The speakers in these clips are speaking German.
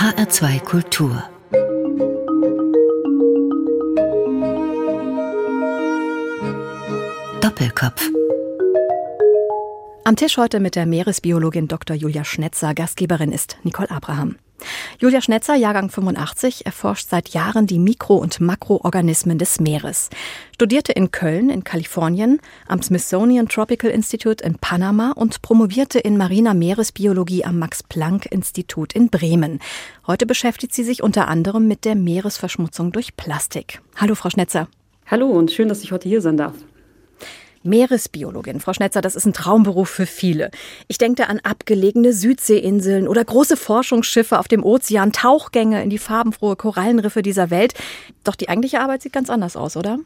HR2 Kultur Doppelkopf Am Tisch heute mit der Meeresbiologin Dr. Julia Schnetzer. Gastgeberin ist Nicole Abraham. Julia Schnetzer, Jahrgang 85, erforscht seit Jahren die Mikro- und Makroorganismen des Meeres. Studierte in Köln in Kalifornien, am Smithsonian Tropical Institute in Panama und promovierte in mariner Meeresbiologie am Max-Planck-Institut in Bremen. Heute beschäftigt sie sich unter anderem mit der Meeresverschmutzung durch Plastik. Hallo, Frau Schnetzer. Hallo und schön, dass ich heute hier sein darf. Meeresbiologin. Frau Schnetzer, das ist ein Traumberuf für viele. Ich denke da an abgelegene Südseeinseln oder große Forschungsschiffe auf dem Ozean, Tauchgänge in die farbenfrohe Korallenriffe dieser Welt. Doch die eigentliche Arbeit sieht ganz anders aus, oder?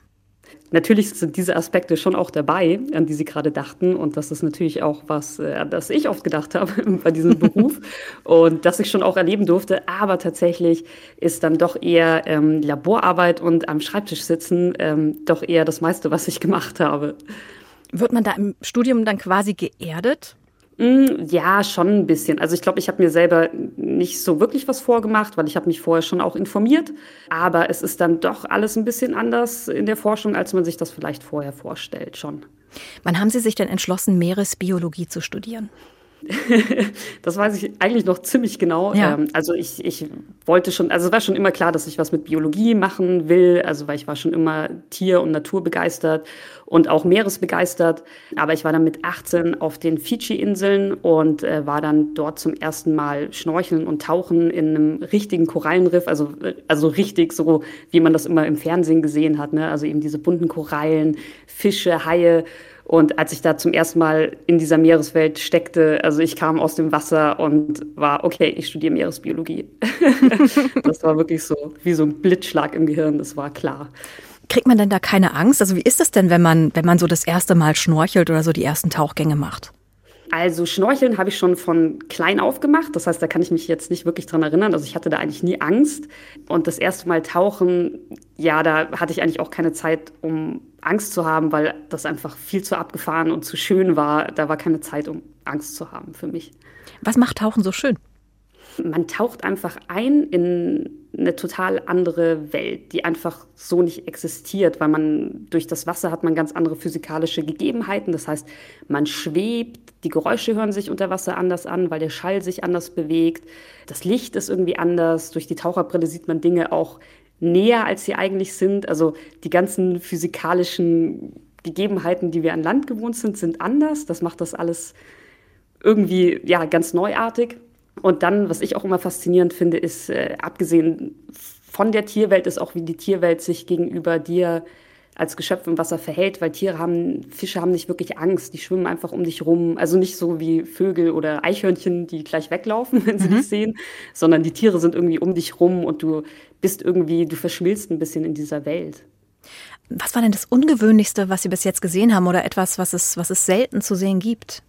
Natürlich sind diese Aspekte schon auch dabei, an die Sie gerade dachten. Und das ist natürlich auch was, äh, an das ich oft gedacht habe bei diesem Beruf und das ich schon auch erleben durfte. Aber tatsächlich ist dann doch eher ähm, Laborarbeit und am Schreibtisch sitzen ähm, doch eher das meiste, was ich gemacht habe. Wird man da im Studium dann quasi geerdet? Mm, ja, schon ein bisschen. Also ich glaube, ich habe mir selber nicht so wirklich was vorgemacht, weil ich habe mich vorher schon auch informiert. Aber es ist dann doch alles ein bisschen anders in der Forschung, als man sich das vielleicht vorher vorstellt schon. Wann haben Sie sich denn entschlossen, Meeresbiologie zu studieren? das weiß ich eigentlich noch ziemlich genau. Ja. Ähm, also ich, ich wollte schon, also es war schon immer klar, dass ich was mit Biologie machen will, also weil ich war schon immer Tier- und Naturbegeistert und auch Meeresbegeistert. Aber ich war dann mit 18 auf den Fidschi-Inseln und äh, war dann dort zum ersten Mal schnorcheln und tauchen in einem richtigen Korallenriff, also, also richtig so, wie man das immer im Fernsehen gesehen hat, ne? also eben diese bunten Korallen, Fische, Haie. Und als ich da zum ersten Mal in dieser Meereswelt steckte, also ich kam aus dem Wasser und war, okay, ich studiere Meeresbiologie. das war wirklich so wie so ein Blitzschlag im Gehirn, das war klar. Kriegt man denn da keine Angst? Also wie ist das denn, wenn man, wenn man so das erste Mal schnorchelt oder so die ersten Tauchgänge macht? Also Schnorcheln habe ich schon von klein auf gemacht. Das heißt, da kann ich mich jetzt nicht wirklich dran erinnern. Also ich hatte da eigentlich nie Angst. Und das erste Mal tauchen, ja, da hatte ich eigentlich auch keine Zeit, um Angst zu haben, weil das einfach viel zu abgefahren und zu schön war. Da war keine Zeit, um Angst zu haben für mich. Was macht Tauchen so schön? Man taucht einfach ein in eine total andere Welt, die einfach so nicht existiert, weil man durch das Wasser hat man ganz andere physikalische Gegebenheiten. Das heißt, man schwebt, die Geräusche hören sich unter Wasser anders an, weil der Schall sich anders bewegt. Das Licht ist irgendwie anders. Durch die Taucherbrille sieht man Dinge auch näher, als sie eigentlich sind. Also die ganzen physikalischen Gegebenheiten, die wir an Land gewohnt sind, sind anders. Das macht das alles irgendwie ja ganz neuartig. Und dann, was ich auch immer faszinierend finde, ist, äh, abgesehen von der Tierwelt, ist auch, wie die Tierwelt sich gegenüber dir als Geschöpf im Wasser verhält, weil Tiere haben, Fische haben nicht wirklich Angst, die schwimmen einfach um dich rum. Also nicht so wie Vögel oder Eichhörnchen, die gleich weglaufen, wenn sie mhm. dich sehen, sondern die Tiere sind irgendwie um dich rum und du bist irgendwie, du verschmilzt ein bisschen in dieser Welt. Was war denn das Ungewöhnlichste, was Sie bis jetzt gesehen haben oder etwas, was es, was es selten zu sehen gibt?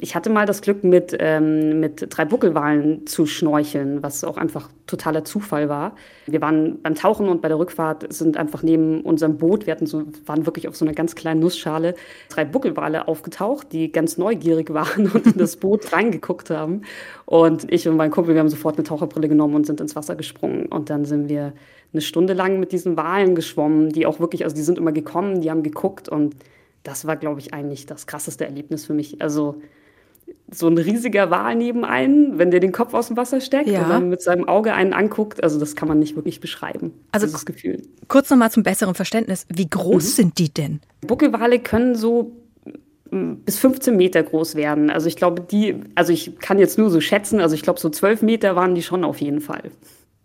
Ich hatte mal das Glück, mit, ähm, mit drei Buckelwalen zu schnorcheln, was auch einfach totaler Zufall war. Wir waren beim Tauchen und bei der Rückfahrt sind einfach neben unserem Boot, wir hatten so, waren wirklich auf so einer ganz kleinen Nussschale, drei Buckelwale aufgetaucht, die ganz neugierig waren und in das Boot reingeguckt haben. Und ich und mein Kumpel, wir haben sofort eine Taucherbrille genommen und sind ins Wasser gesprungen. Und dann sind wir eine Stunde lang mit diesen Walen geschwommen, die auch wirklich, also die sind immer gekommen, die haben geguckt und das war, glaube ich, eigentlich das krasseste Erlebnis für mich. Also so ein riesiger Wal neben einen, wenn der den Kopf aus dem Wasser steckt ja. und dann mit seinem Auge einen anguckt. Also das kann man nicht wirklich beschreiben. Also dieses Gefühl. Kurz nochmal zum besseren Verständnis. Wie groß mhm. sind die denn? Buckelwale können so mm, bis 15 Meter groß werden. Also ich glaube, die, also ich kann jetzt nur so schätzen, also ich glaube, so 12 Meter waren die schon auf jeden Fall.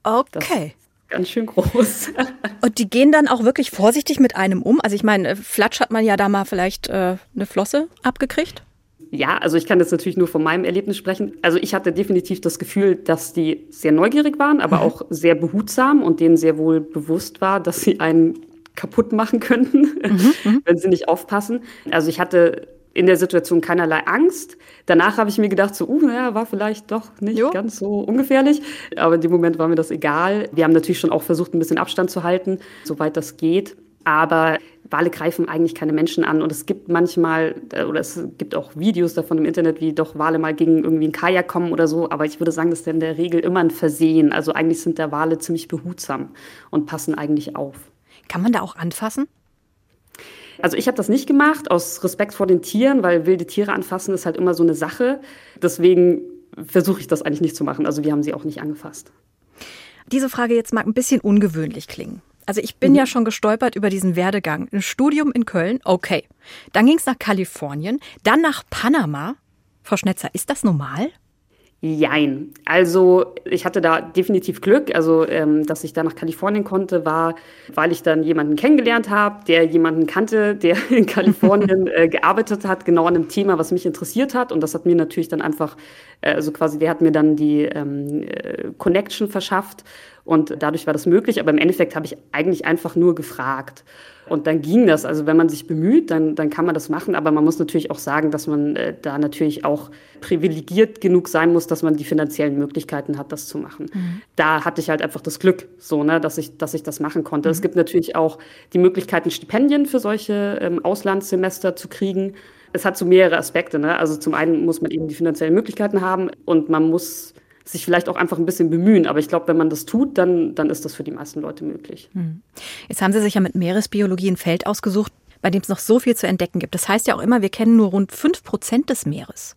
Okay. ganz schön groß. Und die gehen dann auch wirklich vorsichtig mit einem um. Also ich meine, Flatsch hat man ja da mal vielleicht äh, eine Flosse abgekriegt. Ja, also ich kann jetzt natürlich nur von meinem Erlebnis sprechen. Also ich hatte definitiv das Gefühl, dass die sehr neugierig waren, aber mhm. auch sehr behutsam und denen sehr wohl bewusst war, dass sie einen kaputt machen könnten, mhm, mhm. wenn sie nicht aufpassen. Also ich hatte in der Situation keinerlei Angst. Danach habe ich mir gedacht, so, uh, ja, war vielleicht doch nicht jo. ganz so ungefährlich. Aber in dem Moment war mir das egal. Wir haben natürlich schon auch versucht, ein bisschen Abstand zu halten, soweit das geht. Aber Wale greifen eigentlich keine Menschen an. Und es gibt manchmal, äh, oder es gibt auch Videos davon im Internet, wie doch Wale mal gegen irgendwie ein Kajak kommen oder so. Aber ich würde sagen, das ist in der Regel immer ein Versehen. Also eigentlich sind der Wale ziemlich behutsam und passen eigentlich auf. Kann man da auch anfassen? Also ich habe das nicht gemacht aus Respekt vor den Tieren, weil wilde Tiere anfassen ist halt immer so eine Sache. Deswegen versuche ich das eigentlich nicht zu machen. Also wir haben sie auch nicht angefasst. Diese Frage jetzt mag ein bisschen ungewöhnlich klingen. Also ich bin mhm. ja schon gestolpert über diesen Werdegang. Ein Studium in Köln, okay. Dann ging es nach Kalifornien, dann nach Panama. Frau Schnetzer, ist das normal? Jein. Also ich hatte da definitiv Glück. Also, ähm, dass ich da nach Kalifornien konnte, war, weil ich dann jemanden kennengelernt habe, der jemanden kannte, der in Kalifornien äh, gearbeitet hat, genau an einem Thema, was mich interessiert hat. Und das hat mir natürlich dann einfach, äh, also quasi, der hat mir dann die ähm, äh, Connection verschafft. Und dadurch war das möglich. Aber im Endeffekt habe ich eigentlich einfach nur gefragt. Und dann ging das. Also wenn man sich bemüht, dann, dann kann man das machen. Aber man muss natürlich auch sagen, dass man äh, da natürlich auch privilegiert genug sein muss, dass man die finanziellen Möglichkeiten hat, das zu machen. Mhm. Da hatte ich halt einfach das Glück, so, ne, dass ich, dass ich das machen konnte. Mhm. Es gibt natürlich auch die Möglichkeiten, Stipendien für solche ähm, Auslandssemester zu kriegen. Es hat so mehrere Aspekte. Ne? Also zum einen muss man eben die finanziellen Möglichkeiten haben und man muss sich vielleicht auch einfach ein bisschen bemühen. Aber ich glaube, wenn man das tut, dann, dann ist das für die meisten Leute möglich. Hm. Jetzt haben Sie sich ja mit Meeresbiologie ein Feld ausgesucht, bei dem es noch so viel zu entdecken gibt. Das heißt ja auch immer, wir kennen nur rund fünf Prozent des Meeres.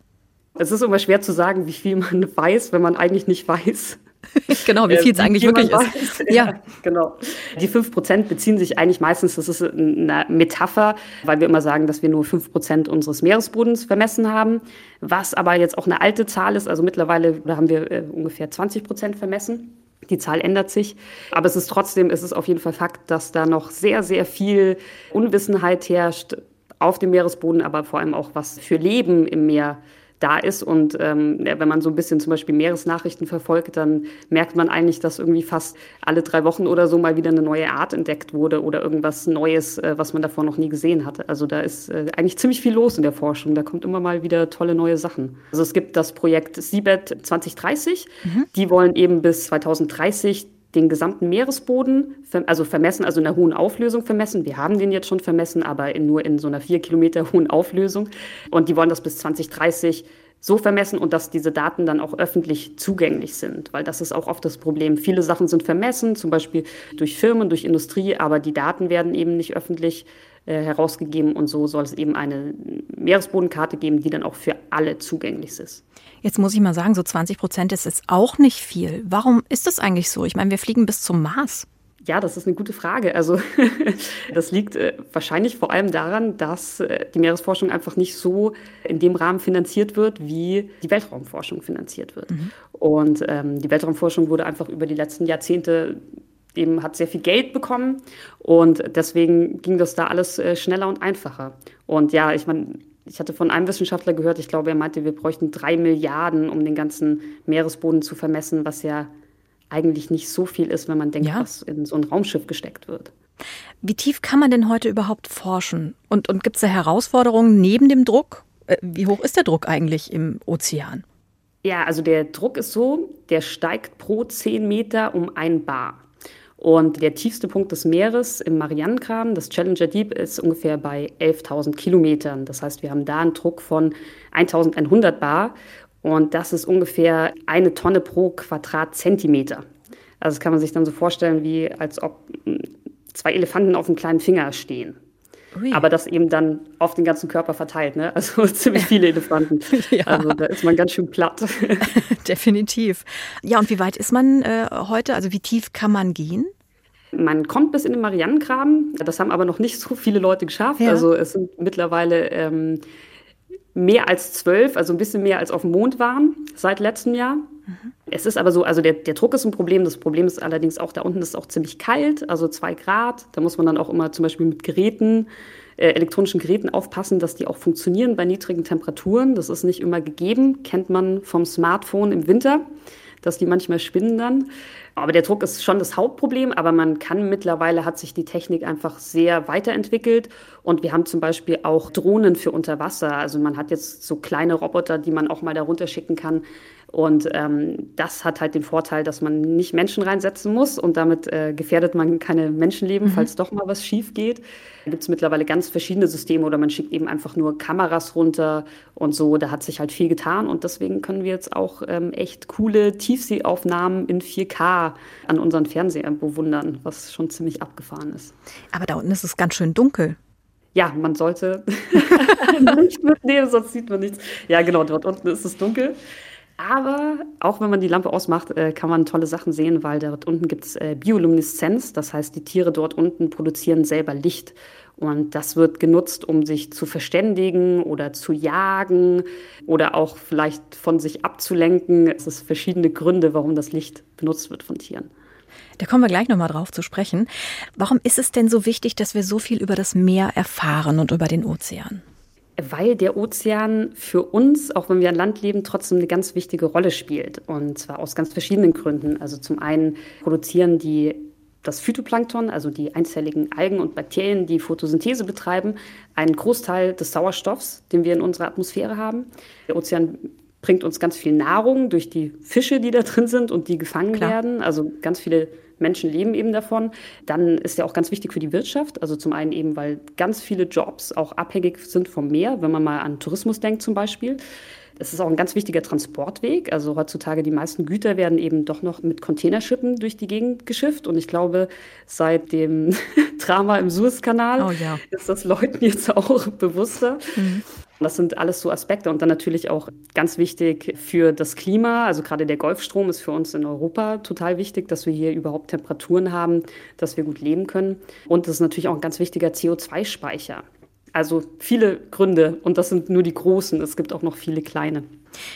Es ist immer schwer zu sagen, wie viel man weiß, wenn man eigentlich nicht weiß. genau, wie viel es äh, eigentlich wirklich ist. Ja. ja, genau. Die 5% beziehen sich eigentlich meistens, das ist eine Metapher, weil wir immer sagen, dass wir nur 5% unseres Meeresbodens vermessen haben, was aber jetzt auch eine alte Zahl ist. Also mittlerweile haben wir äh, ungefähr 20% vermessen. Die Zahl ändert sich. Aber es ist trotzdem, es ist auf jeden Fall Fakt, dass da noch sehr, sehr viel Unwissenheit herrscht auf dem Meeresboden, aber vor allem auch was für Leben im Meer da ist. Und ähm, wenn man so ein bisschen zum Beispiel Meeresnachrichten verfolgt, dann merkt man eigentlich, dass irgendwie fast alle drei Wochen oder so mal wieder eine neue Art entdeckt wurde oder irgendwas Neues, äh, was man davor noch nie gesehen hatte. Also da ist äh, eigentlich ziemlich viel los in der Forschung. Da kommt immer mal wieder tolle neue Sachen. Also es gibt das Projekt Seabed 2030. Mhm. Die wollen eben bis 2030 den gesamten Meeresboden, also vermessen, also in einer hohen Auflösung vermessen. Wir haben den jetzt schon vermessen, aber in, nur in so einer vier Kilometer hohen Auflösung. Und die wollen das bis 2030 so vermessen und dass diese Daten dann auch öffentlich zugänglich sind, weil das ist auch oft das Problem. Viele Sachen sind vermessen, zum Beispiel durch Firmen, durch Industrie, aber die Daten werden eben nicht öffentlich äh, herausgegeben und so soll es eben eine Meeresbodenkarte geben, die dann auch für alle zugänglich ist. Jetzt muss ich mal sagen, so 20 Prozent ist jetzt auch nicht viel. Warum ist das eigentlich so? Ich meine, wir fliegen bis zum Mars. Ja, das ist eine gute Frage. Also das liegt äh, wahrscheinlich vor allem daran, dass äh, die Meeresforschung einfach nicht so in dem Rahmen finanziert wird, wie die Weltraumforschung finanziert wird. Mhm. Und ähm, die Weltraumforschung wurde einfach über die letzten Jahrzehnte eben hat sehr viel Geld bekommen und deswegen ging das da alles äh, schneller und einfacher. Und ja, ich meine, ich hatte von einem Wissenschaftler gehört, ich glaube, er meinte, wir bräuchten drei Milliarden, um den ganzen Meeresboden zu vermessen, was ja eigentlich nicht so viel ist, wenn man denkt, ja. was in so ein Raumschiff gesteckt wird. Wie tief kann man denn heute überhaupt forschen? Und, und gibt es da Herausforderungen neben dem Druck? Äh, wie hoch ist der Druck eigentlich im Ozean? Ja, also der Druck ist so, der steigt pro 10 Meter um ein Bar. Und der tiefste Punkt des Meeres im Marianengraben, das Challenger Deep, ist ungefähr bei 11.000 Kilometern. Das heißt, wir haben da einen Druck von 1.100 Bar und das ist ungefähr eine Tonne pro Quadratzentimeter. Also das kann man sich dann so vorstellen, wie als ob hm, zwei Elefanten auf einem kleinen Finger stehen. Ui. Aber das eben dann auf den ganzen Körper verteilt, ne? Also ziemlich viele Elefanten. ja. Also da ist man ganz schön platt. Definitiv. Ja, und wie weit ist man äh, heute? Also wie tief kann man gehen? Man kommt bis in den Marianengraben. Das haben aber noch nicht so viele Leute geschafft. Ja. Also es sind mittlerweile ähm, mehr als zwölf, also ein bisschen mehr als auf dem Mond waren seit letztem Jahr. Mhm. Es ist aber so, also der, der Druck ist ein Problem. Das Problem ist allerdings auch, da unten ist es auch ziemlich kalt, also zwei Grad. Da muss man dann auch immer zum Beispiel mit Geräten, äh, elektronischen Geräten aufpassen, dass die auch funktionieren bei niedrigen Temperaturen. Das ist nicht immer gegeben, kennt man vom Smartphone im Winter dass die manchmal spinnen dann. Aber der Druck ist schon das Hauptproblem, aber man kann mittlerweile, hat sich die Technik einfach sehr weiterentwickelt und wir haben zum Beispiel auch Drohnen für unter Wasser. Also man hat jetzt so kleine Roboter, die man auch mal darunter schicken kann Und ähm, das hat halt den Vorteil, dass man nicht Menschen reinsetzen muss und damit äh, gefährdet man keine Menschenleben, mhm. falls doch mal was schief geht. Da gibt es mittlerweile ganz verschiedene Systeme oder man schickt eben einfach nur Kameras runter und so. Da hat sich halt viel getan und deswegen können wir jetzt auch ähm, echt coole Tiefseeaufnahmen in 4K an unseren Fernsehern bewundern, was schon ziemlich abgefahren ist. Aber da unten ist es ganz schön dunkel. Ja, man sollte nicht mitnehmen, sonst sieht man nichts. Ja, genau, dort unten ist es dunkel. Aber auch wenn man die Lampe ausmacht, äh, kann man tolle Sachen sehen, weil dort unten gibt es äh, Biolumineszenz. Das heißt, die Tiere dort unten produzieren selber Licht. Und das wird genutzt, um sich zu verständigen oder zu jagen oder auch vielleicht von sich abzulenken. Es ist verschiedene Gründe, warum das Licht benutzt wird von Tieren. Da kommen wir gleich nochmal drauf zu sprechen. Warum ist es denn so wichtig, dass wir so viel über das Meer erfahren und über den Ozean? Weil der Ozean für uns, auch wenn wir an Land leben, trotzdem eine ganz wichtige Rolle spielt. Und zwar aus ganz verschiedenen Gründen. Also zum einen produzieren die das Phytoplankton, also die einzelligen Algen und Bakterien, die Photosynthese betreiben, einen Großteil des Sauerstoffs, den wir in unserer Atmosphäre haben. Der Ozean bringt uns ganz viel Nahrung durch die Fische, die da drin sind und die gefangen Klar. werden. Also ganz viele Menschen leben eben davon. Dann ist er auch ganz wichtig für die Wirtschaft. Also zum einen eben, weil ganz viele Jobs auch abhängig sind vom Meer, wenn man mal an Tourismus denkt zum Beispiel. Es ist auch ein ganz wichtiger Transportweg. Also heutzutage die meisten Güter werden eben doch noch mit Containerschiffen durch die Gegend geschifft. Und ich glaube, seit dem Drama im Suezkanal oh, ja. ist das Leuten jetzt auch bewusster. Mhm. Das sind alles so Aspekte und dann natürlich auch ganz wichtig für das Klima. Also gerade der Golfstrom ist für uns in Europa total wichtig, dass wir hier überhaupt Temperaturen haben, dass wir gut leben können. Und das ist natürlich auch ein ganz wichtiger CO2-Speicher. Also viele Gründe und das sind nur die großen. Es gibt auch noch viele kleine.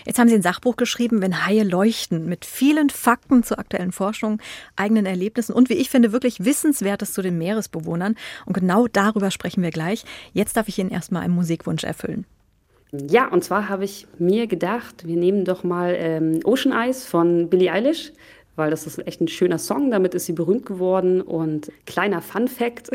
Jetzt haben Sie ein Sachbuch geschrieben, wenn Haie leuchten, mit vielen Fakten zur aktuellen Forschung, eigenen Erlebnissen und wie ich finde wirklich Wissenswertes zu den Meeresbewohnern. Und genau darüber sprechen wir gleich. Jetzt darf ich Ihnen erstmal einen Musikwunsch erfüllen. Ja, und zwar habe ich mir gedacht, wir nehmen doch mal ähm, Ocean Eyes von Billie Eilish, weil das ist echt ein schöner Song, damit ist sie berühmt geworden. Und kleiner Fun Fact,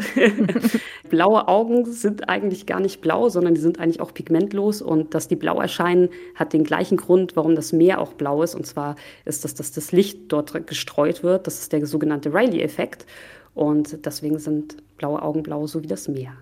blaue Augen sind eigentlich gar nicht blau, sondern die sind eigentlich auch pigmentlos. Und dass die blau erscheinen, hat den gleichen Grund, warum das Meer auch blau ist. Und zwar ist das, dass das Licht dort gestreut wird. Das ist der sogenannte Riley-Effekt. Und deswegen sind blaue Augen blau, so wie das Meer.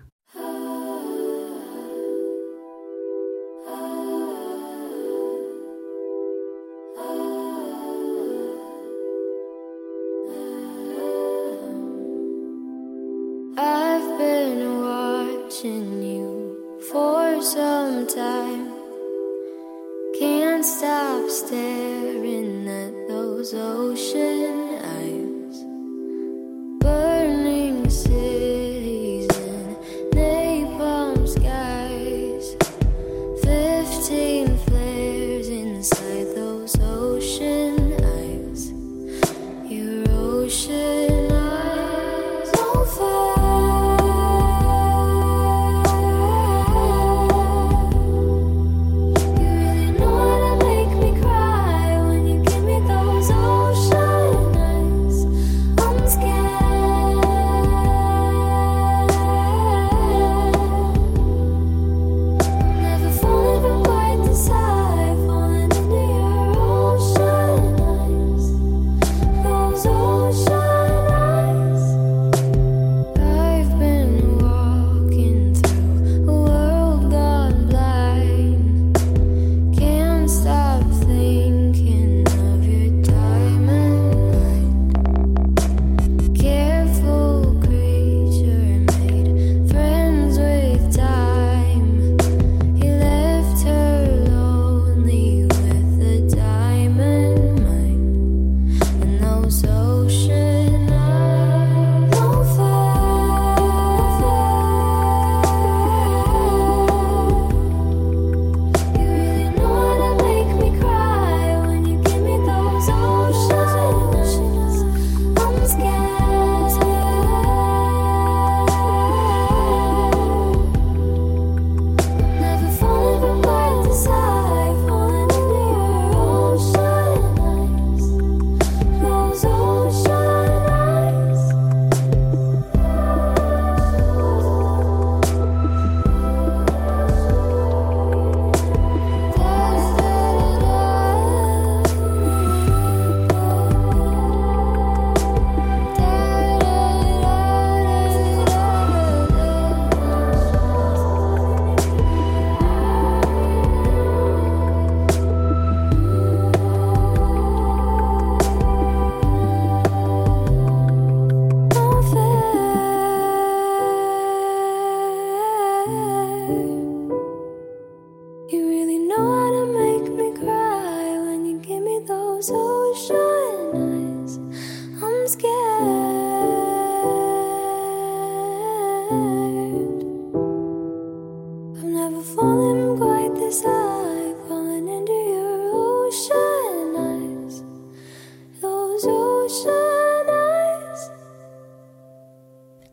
so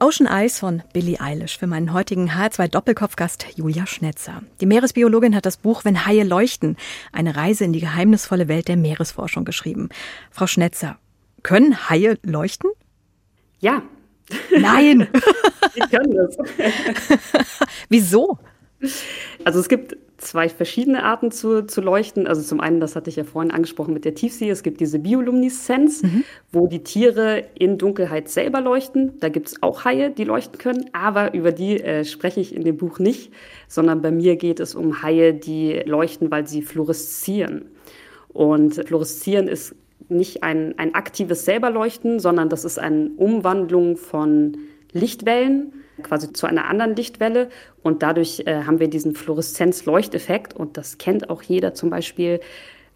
Ocean Eyes von Billie Eilish für meinen heutigen H2 Doppelkopfgast Julia Schnetzer. Die Meeresbiologin hat das Buch Wenn Haie leuchten, eine Reise in die geheimnisvolle Welt der Meeresforschung geschrieben. Frau Schnetzer, können Haie leuchten? Ja. Nein. Sie können das. Wieso? Also es gibt zwei verschiedene Arten zu, zu leuchten. Also zum einen, das hatte ich ja vorhin angesprochen mit der Tiefsee, es gibt diese Biolumineszenz, mhm. wo die Tiere in Dunkelheit selber leuchten. Da gibt es auch Haie, die leuchten können, aber über die äh, spreche ich in dem Buch nicht, sondern bei mir geht es um Haie, die leuchten, weil sie fluoreszieren. Und fluoreszieren ist nicht ein, ein aktives Selberleuchten, sondern das ist eine Umwandlung von Lichtwellen quasi zu einer anderen Lichtwelle und dadurch äh, haben wir diesen Fluoreszenz-Leuchteffekt und das kennt auch jeder zum Beispiel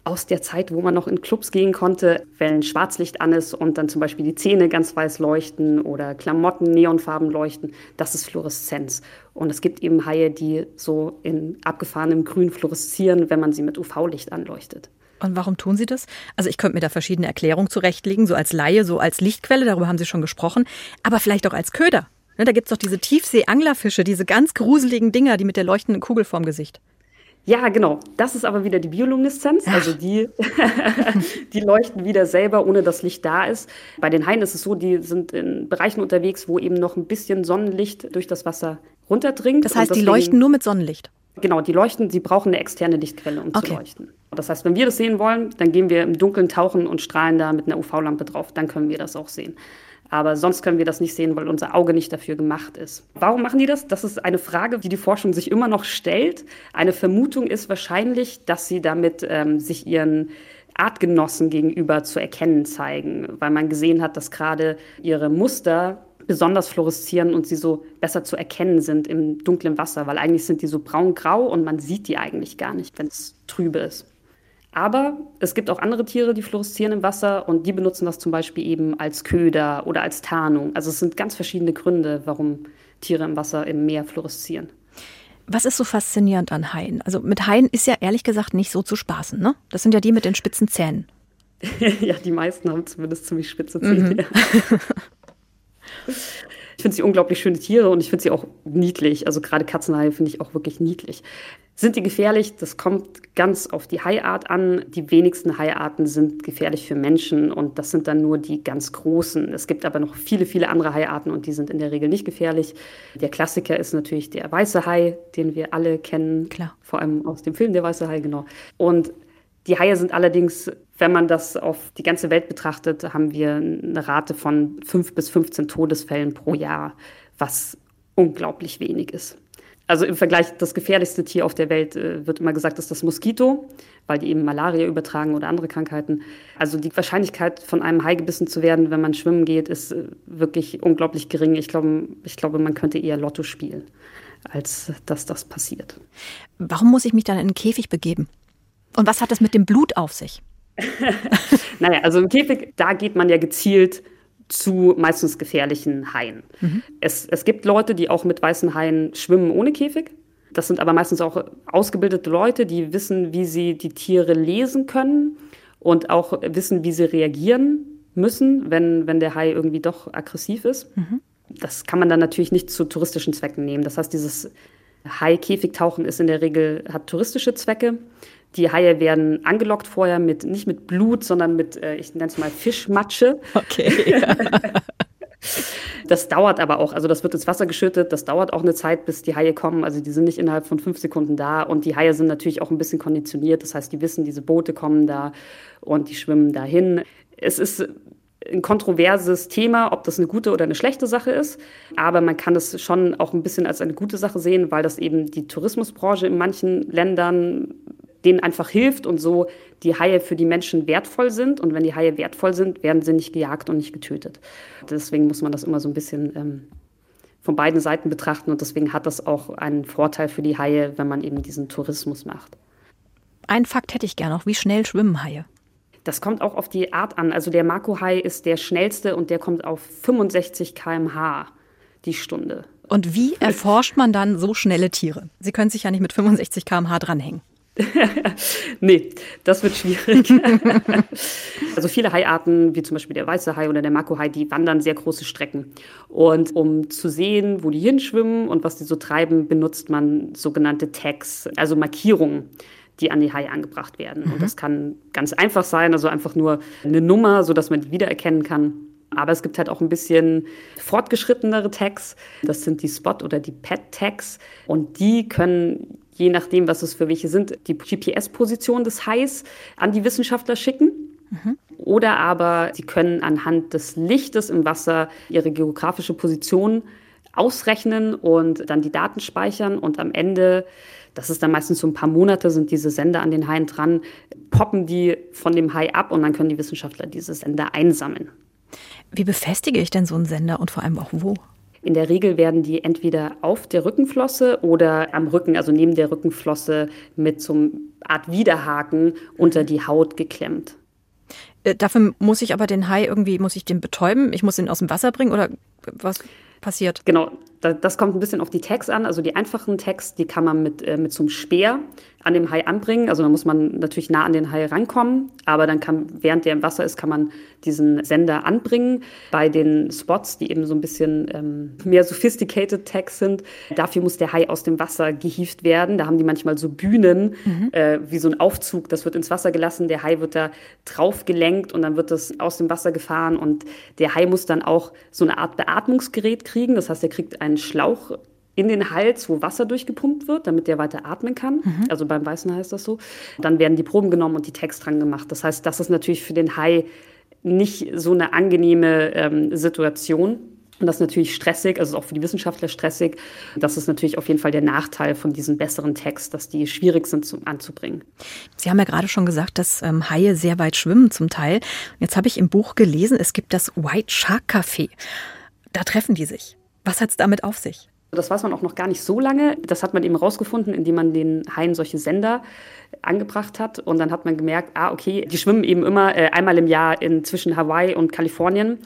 aus der Zeit, wo man noch in Clubs gehen konnte, wenn Schwarzlicht an ist und dann zum Beispiel die Zähne ganz weiß leuchten oder Klamotten neonfarben leuchten, das ist Fluoreszenz. Und es gibt eben Haie, die so in abgefahrenem Grün fluoreszieren, wenn man sie mit UV-Licht anleuchtet. Und warum tun Sie das? Also ich könnte mir da verschiedene Erklärungen zurechtlegen, so als Laie, so als Lichtquelle, darüber haben Sie schon gesprochen, aber vielleicht auch als Köder. Ne, da gibt es doch diese Tiefsee-Anglerfische, diese ganz gruseligen Dinger, die mit der leuchtenden Kugel vorm Gesicht. Ja, genau. Das ist aber wieder die Biolumineszenz. Also die, die leuchten wieder selber, ohne dass Licht da ist. Bei den Haien ist es so, die sind in Bereichen unterwegs, wo eben noch ein bisschen Sonnenlicht durch das Wasser runterdringt. Das heißt, deswegen, die leuchten nur mit Sonnenlicht? Genau, die leuchten, sie brauchen eine externe Lichtquelle, um okay. zu leuchten. Das heißt, wenn wir das sehen wollen, dann gehen wir im Dunkeln tauchen und strahlen da mit einer UV-Lampe drauf. Dann können wir das auch sehen. Aber sonst können wir das nicht sehen, weil unser Auge nicht dafür gemacht ist. Warum machen die das? Das ist eine Frage, die die Forschung sich immer noch stellt. Eine Vermutung ist wahrscheinlich, dass sie damit ähm, sich ihren Artgenossen gegenüber zu erkennen zeigen, weil man gesehen hat, dass gerade ihre Muster besonders fluoreszieren und sie so besser zu erkennen sind im dunklen Wasser, weil eigentlich sind die so braun-grau und man sieht die eigentlich gar nicht, wenn es trübe ist. Aber es gibt auch andere Tiere, die fluoreszieren im Wasser und die benutzen das zum Beispiel eben als Köder oder als Tarnung. Also es sind ganz verschiedene Gründe, warum Tiere im Wasser im Meer fluoreszieren. Was ist so faszinierend an Haien? Also mit Haien ist ja ehrlich gesagt nicht so zu spaßen, ne? Das sind ja die mit den spitzen Zähnen. ja, die meisten haben zumindest ziemlich spitze Zähne. Mhm. Ich finde sie unglaublich schöne Tiere und ich finde sie auch niedlich. Also gerade Katzenhaie finde ich auch wirklich niedlich. Sind die gefährlich? Das kommt ganz auf die Haiart an. Die wenigsten Haiarten sind gefährlich für Menschen und das sind dann nur die ganz großen. Es gibt aber noch viele, viele andere Haiarten und die sind in der Regel nicht gefährlich. Der Klassiker ist natürlich der weiße Hai, den wir alle kennen. Klar. Vor allem aus dem Film Der weiße Hai, genau. Und die Haie sind allerdings, wenn man das auf die ganze Welt betrachtet, haben wir eine Rate von 5 bis 15 Todesfällen pro Jahr, was unglaublich wenig ist. Also im Vergleich, das gefährlichste Tier auf der Welt äh, wird immer gesagt, ist das Moskito, weil die eben Malaria übertragen oder andere Krankheiten. Also die Wahrscheinlichkeit, von einem Hai gebissen zu werden, wenn man schwimmen geht, ist äh, wirklich unglaublich gering. Ich glaube, ich glaube, man könnte eher Lotto spielen, als dass das passiert. Warum muss ich mich dann in einen Käfig begeben? Und was hat das mit dem Blut auf sich? naja, also im Käfig, da geht man ja gezielt zu meistens gefährlichen Haien. Mhm. Es, es gibt Leute, die auch mit weißen Haien schwimmen ohne Käfig. Das sind aber meistens auch ausgebildete Leute, die wissen, wie sie die Tiere lesen können und auch wissen, wie sie reagieren müssen, wenn, wenn der Hai irgendwie doch aggressiv ist. Mhm. Das kann man dann natürlich nicht zu touristischen Zwecken nehmen. Das heißt, dieses Hai-Käfigtauchen ist in der Regel, hat touristische Zwecke. Die Haie werden angelockt vorher mit, nicht mit Blut, sondern mit, äh, ich nenne es mal Fischmatsche. Okay. das dauert aber auch, also das wird ins Wasser geschüttet, das dauert auch eine Zeit, bis die Haie kommen. Also die sind nicht innerhalb von fünf Sekunden da und die Haie sind natürlich auch ein bisschen konditioniert. Das heißt, die wissen, diese Boote kommen da und die schwimmen dahin. Es ist ein kontroverses Thema, ob das eine gute oder eine schlechte Sache ist. Aber man kann es schon auch ein bisschen als eine gute Sache sehen, weil das eben die Tourismusbranche in manchen Ländern denen einfach hilft und so die Haie für die Menschen wertvoll sind. Und wenn die Haie wertvoll sind, werden sie nicht gejagt und nicht getötet. Deswegen muss man das immer so ein bisschen ähm, von beiden Seiten betrachten. Und deswegen hat das auch einen Vorteil für die Haie, wenn man eben diesen Tourismus macht. Ein Fakt hätte ich gerne noch. Wie schnell schwimmen Haie? Das kommt auch auf die Art an. Also der Makohai ist der schnellste und der kommt auf 65 km/h die Stunde. Und wie erforscht man dann so schnelle Tiere? Sie können sich ja nicht mit 65 km/h dranhängen. nee, das wird schwierig. also viele Haiarten, wie zum Beispiel der weiße Hai oder der Makohai, die wandern sehr große Strecken. Und um zu sehen, wo die hinschwimmen und was die so treiben, benutzt man sogenannte Tags, also Markierungen die an die Haie angebracht werden. Mhm. Und das kann ganz einfach sein, also einfach nur eine Nummer, sodass man die wiedererkennen kann. Aber es gibt halt auch ein bisschen fortgeschrittenere Tags. Das sind die Spot- oder die Pet-Tags. Und die können, je nachdem, was es für welche sind, die GPS-Position des Hais an die Wissenschaftler schicken. Mhm. Oder aber sie können anhand des Lichtes im Wasser ihre geografische Position ausrechnen und dann die Daten speichern und am Ende das ist dann meistens so ein paar Monate, sind diese Sender an den Haien dran, poppen die von dem Hai ab und dann können die Wissenschaftler diese Sender einsammeln. Wie befestige ich denn so einen Sender und vor allem auch wo? In der Regel werden die entweder auf der Rückenflosse oder am Rücken, also neben der Rückenflosse, mit so einer Art Widerhaken unter die Haut geklemmt. Äh, dafür muss ich aber den Hai irgendwie, muss ich den betäuben? Ich muss ihn aus dem Wasser bringen oder was passiert? Genau, das kommt ein bisschen auf die Tags an. Also die einfachen Tags, die kann man mit, äh, mit so einem Speer an dem Hai anbringen. Also da muss man natürlich nah an den Hai rankommen, aber dann kann, während der im Wasser ist, kann man diesen Sender anbringen. Bei den Spots, die eben so ein bisschen ähm, mehr sophisticated Tags sind, dafür muss der Hai aus dem Wasser gehievt werden. Da haben die manchmal so Bühnen, mhm. äh, wie so ein Aufzug. Das wird ins Wasser gelassen, der Hai wird da drauf gelenkt und dann wird das aus dem Wasser gefahren und der Hai muss dann auch so eine Art Beatmungsgerät kriegen. Das heißt, er kriegt einen Schlauch in den Hals, wo Wasser durchgepumpt wird, damit der weiter atmen kann. Mhm. Also beim Weißen heißt das so. Dann werden die Proben genommen und die Tags dran gemacht. Das heißt, das ist natürlich für den Hai nicht so eine angenehme ähm, Situation. Und das ist natürlich stressig, also auch für die Wissenschaftler stressig. Das ist natürlich auf jeden Fall der Nachteil von diesen besseren Tags, dass die schwierig sind zum, anzubringen. Sie haben ja gerade schon gesagt, dass ähm, Haie sehr weit schwimmen zum Teil. Jetzt habe ich im Buch gelesen, es gibt das White Shark Café. Da treffen die sich. Was hat es damit auf sich? Das weiß man auch noch gar nicht so lange. Das hat man eben rausgefunden, indem man den Haien solche Sender angebracht hat. Und dann hat man gemerkt, ah, okay, die schwimmen eben immer äh, einmal im Jahr in, zwischen Hawaii und Kalifornien,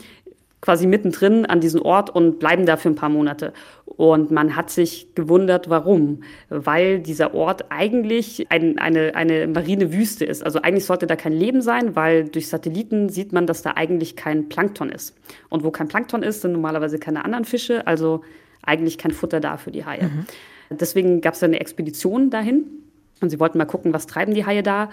quasi mittendrin an diesem Ort und bleiben da für ein paar Monate. Und man hat sich gewundert, warum. Weil dieser Ort eigentlich ein, eine, eine marine Wüste ist. Also eigentlich sollte da kein Leben sein, weil durch Satelliten sieht man, dass da eigentlich kein Plankton ist. Und wo kein Plankton ist, sind normalerweise keine anderen Fische. Also eigentlich kein Futter da für die Haie. Mhm. Deswegen gab es eine Expedition dahin und sie wollten mal gucken, was treiben die Haie da.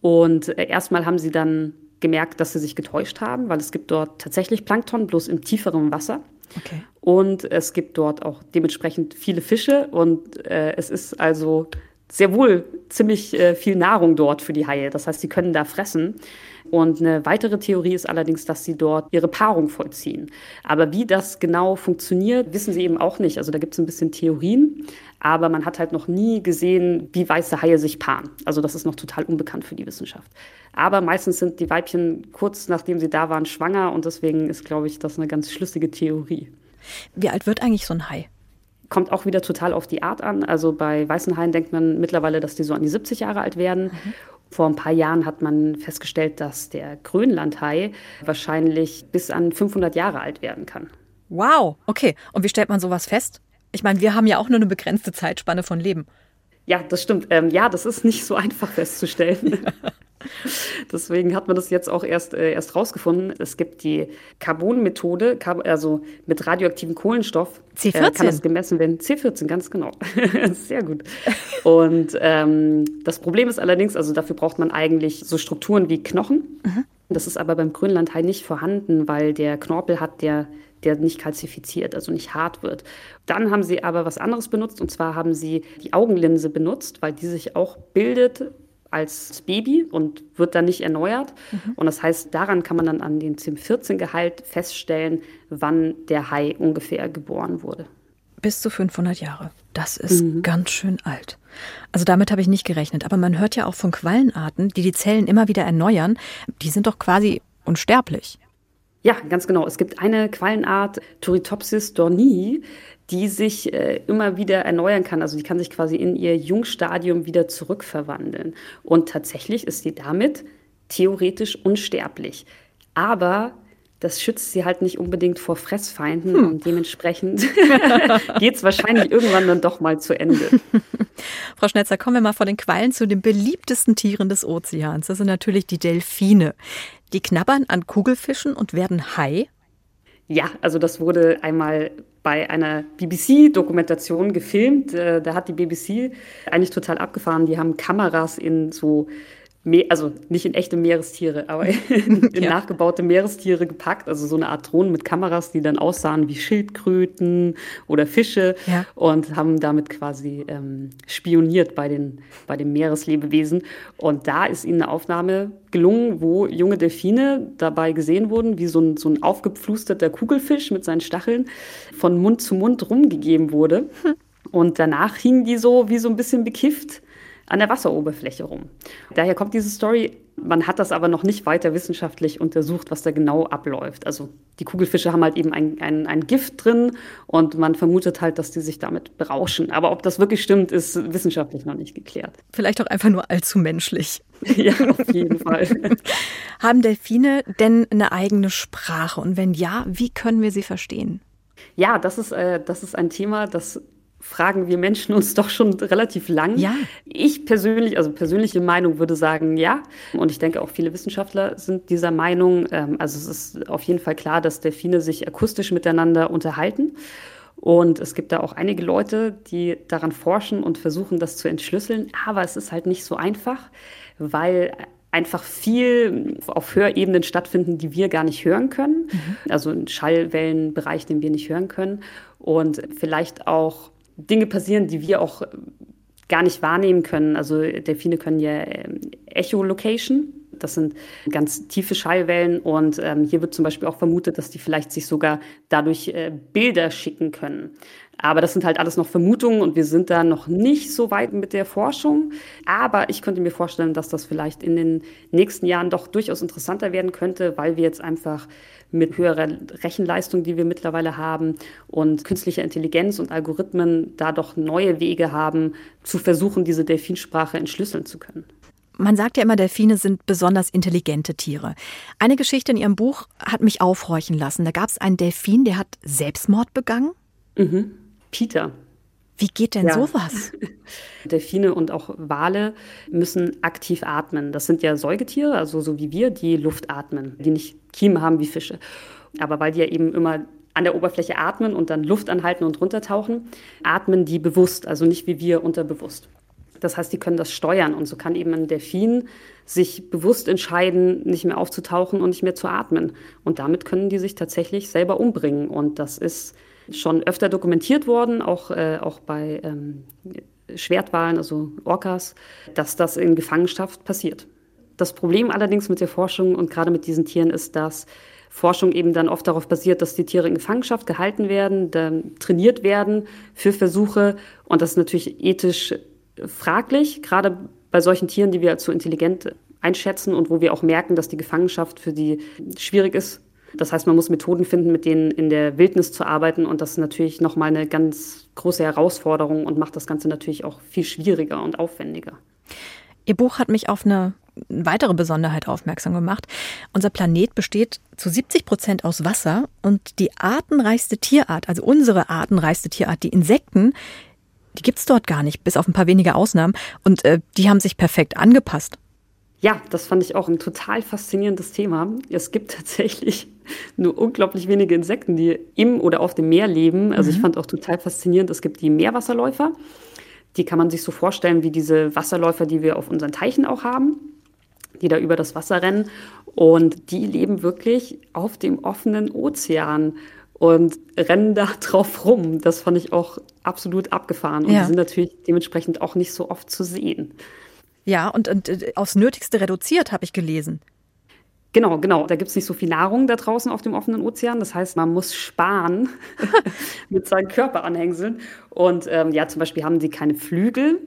Und äh, erstmal haben sie dann gemerkt, dass sie sich getäuscht haben, weil es gibt dort tatsächlich Plankton, bloß im tieferen Wasser. Okay. Und es gibt dort auch dementsprechend viele Fische und äh, es ist also sehr wohl ziemlich äh, viel Nahrung dort für die Haie. Das heißt, sie können da fressen. Und eine weitere Theorie ist allerdings, dass sie dort ihre Paarung vollziehen. Aber wie das genau funktioniert, wissen sie eben auch nicht. Also da gibt es ein bisschen Theorien, aber man hat halt noch nie gesehen, wie weiße Haie sich paaren. Also das ist noch total unbekannt für die Wissenschaft. Aber meistens sind die Weibchen kurz nachdem sie da waren schwanger und deswegen ist, glaube ich, das eine ganz schlüssige Theorie. Wie alt wird eigentlich so ein Hai? Kommt auch wieder total auf die Art an. Also bei weißen Haien denkt man mittlerweile, dass die so an die 70 Jahre alt werden. Mhm. Vor ein paar Jahren hat man festgestellt, dass der Grönlandhai wahrscheinlich bis an 500 Jahre alt werden kann. Wow, okay. Und wie stellt man sowas fest? Ich meine, wir haben ja auch nur eine begrenzte Zeitspanne von Leben. Ja, das stimmt. Ähm, ja, das ist nicht so einfach festzustellen. Deswegen hat man das jetzt auch erst, äh, erst rausgefunden. Es gibt die Carbon-Methode, also mit radioaktivem Kohlenstoff. C14? Äh, kann das gemessen werden. C14, ganz genau. Sehr gut. Und ähm, das Problem ist allerdings, also dafür braucht man eigentlich so Strukturen wie Knochen. Mhm. Das ist aber beim Grönlandhai nicht vorhanden, weil der Knorpel hat, der der nicht kalzifiziert, also nicht hart wird. Dann haben sie aber was anderes benutzt, und zwar haben sie die Augenlinse benutzt, weil die sich auch bildet als Baby und wird dann nicht erneuert. Mhm. Und das heißt, daran kann man dann an den CIM-14-Gehalt feststellen, wann der Hai ungefähr geboren wurde. Bis zu 500 Jahre. Das ist mhm. ganz schön alt. Also damit habe ich nicht gerechnet. Aber man hört ja auch von Quallenarten, die die Zellen immer wieder erneuern. Die sind doch quasi unsterblich. Ja, ganz genau. Es gibt eine Quallenart, Turritopsis dornii, die sich äh, immer wieder erneuern kann. Also die kann sich quasi in ihr Jungstadium wieder zurückverwandeln. Und tatsächlich ist sie damit theoretisch unsterblich. Aber das schützt sie halt nicht unbedingt vor Fressfeinden hm. und dementsprechend geht es wahrscheinlich irgendwann dann doch mal zu Ende. Frau Schnetzer, kommen wir mal vor den Quallen zu den beliebtesten Tieren des Ozeans. Das sind natürlich die Delfine. Die knabbern an Kugelfischen und werden Hai. Ja, also das wurde einmal bei einer BBC-Dokumentation gefilmt. Äh, da hat die BBC eigentlich total abgefahren. Die haben Kameras in so also nicht in echte Meerestiere, aber in, in ja. nachgebaute Meerestiere gepackt, also so eine Art Drohnen mit Kameras, die dann aussahen wie Schildkröten oder Fische ja. und haben damit quasi ähm, spioniert bei den, bei den Meereslebewesen. Und da ist ihnen eine Aufnahme gelungen, wo junge Delfine dabei gesehen wurden, wie so ein, so ein aufgepflusterter Kugelfisch mit seinen Stacheln von Mund zu Mund rumgegeben wurde. Hm. Und danach hingen die so wie so ein bisschen bekifft an der Wasseroberfläche rum. Daher kommt diese Story. Man hat das aber noch nicht weiter wissenschaftlich untersucht, was da genau abläuft. Also die Kugelfische haben halt eben ein, ein, ein Gift drin und man vermutet halt, dass die sich damit berauschen. Aber ob das wirklich stimmt, ist wissenschaftlich noch nicht geklärt. Vielleicht auch einfach nur allzu menschlich. ja, auf jeden Fall. Haben Delfine denn eine eigene Sprache? Und wenn ja, wie können wir sie verstehen? Ja, das ist, äh, das ist ein Thema, das fragen wir Menschen uns doch schon relativ lang. Ja. Ich persönlich, also persönliche Meinung würde sagen, ja. Und ich denke auch viele Wissenschaftler sind dieser Meinung. Ähm, also es ist auf jeden Fall klar, dass Delfine sich akustisch miteinander unterhalten. Und es gibt da auch einige Leute, die daran forschen und versuchen, das zu entschlüsseln. Aber es ist halt nicht so einfach, weil einfach viel auf Hörebenen stattfinden, die wir gar nicht hören können. Mhm. Also ein Schallwellenbereich, den wir nicht hören können. Und vielleicht auch Dinge passieren, die wir auch gar nicht wahrnehmen können. Also Delfine können ja ähm, Echolocation. Das sind ganz tiefe Schallwellen und ähm, hier wird zum Beispiel auch vermutet, dass die vielleicht sich sogar dadurch äh, Bilder schicken können. Aber das sind halt alles noch Vermutungen und wir sind da noch nicht so weit mit der Forschung. Aber ich könnte mir vorstellen, dass das vielleicht in den nächsten Jahren doch durchaus interessanter werden könnte, weil wir jetzt einfach mit höherer Rechenleistung, die wir mittlerweile haben und künstlicher Intelligenz und Algorithmen da doch neue Wege haben, zu versuchen, diese Delfinsprache entschlüsseln zu können. Man sagt ja immer, Delfine sind besonders intelligente Tiere. Eine Geschichte in Ihrem Buch hat mich aufhorchen lassen. Da gab es einen Delfin, der hat Selbstmord begangen. Mhm. Peter. Wie geht denn ja. sowas? Delfine und auch Wale müssen aktiv atmen. Das sind ja Säugetiere, also so wie wir, die Luft atmen, die nicht Kiemen haben wie Fische. Aber weil die ja eben immer an der Oberfläche atmen und dann Luft anhalten und runtertauchen, atmen die bewusst, also nicht wie wir unterbewusst. Das heißt, die können das steuern und so kann eben ein Delfin sich bewusst entscheiden, nicht mehr aufzutauchen und nicht mehr zu atmen. Und damit können die sich tatsächlich selber umbringen. Und das ist schon öfter dokumentiert worden, auch, äh, auch bei ähm, Schwertwalen, also Orcas, dass das in Gefangenschaft passiert. Das Problem allerdings mit der Forschung und gerade mit diesen Tieren ist, dass Forschung eben dann oft darauf basiert, dass die Tiere in Gefangenschaft gehalten werden, trainiert werden für Versuche. Und das ist natürlich ethisch fraglich, gerade bei solchen Tieren, die wir als so intelligent einschätzen und wo wir auch merken, dass die Gefangenschaft für die schwierig ist das heißt, man muss Methoden finden, mit denen in der Wildnis zu arbeiten. Und das ist natürlich nochmal eine ganz große Herausforderung und macht das Ganze natürlich auch viel schwieriger und aufwendiger. Ihr Buch hat mich auf eine weitere Besonderheit aufmerksam gemacht. Unser Planet besteht zu 70 Prozent aus Wasser und die artenreichste Tierart, also unsere artenreichste Tierart, die Insekten, die gibt es dort gar nicht, bis auf ein paar wenige Ausnahmen. Und äh, die haben sich perfekt angepasst. Ja, das fand ich auch ein total faszinierendes Thema. Es gibt tatsächlich nur unglaublich wenige Insekten, die im oder auf dem Meer leben. Also mhm. ich fand auch total faszinierend, es gibt die Meerwasserläufer. Die kann man sich so vorstellen wie diese Wasserläufer, die wir auf unseren Teichen auch haben, die da über das Wasser rennen. Und die leben wirklich auf dem offenen Ozean und rennen da drauf rum. Das fand ich auch absolut abgefahren. Und ja. die sind natürlich dementsprechend auch nicht so oft zu sehen. Ja, und, und äh, aufs Nötigste reduziert, habe ich gelesen. Genau, genau. Da gibt es nicht so viel Nahrung da draußen auf dem offenen Ozean. Das heißt, man muss sparen mit seinen Körperanhängseln. Und ähm, ja, zum Beispiel haben sie keine Flügel.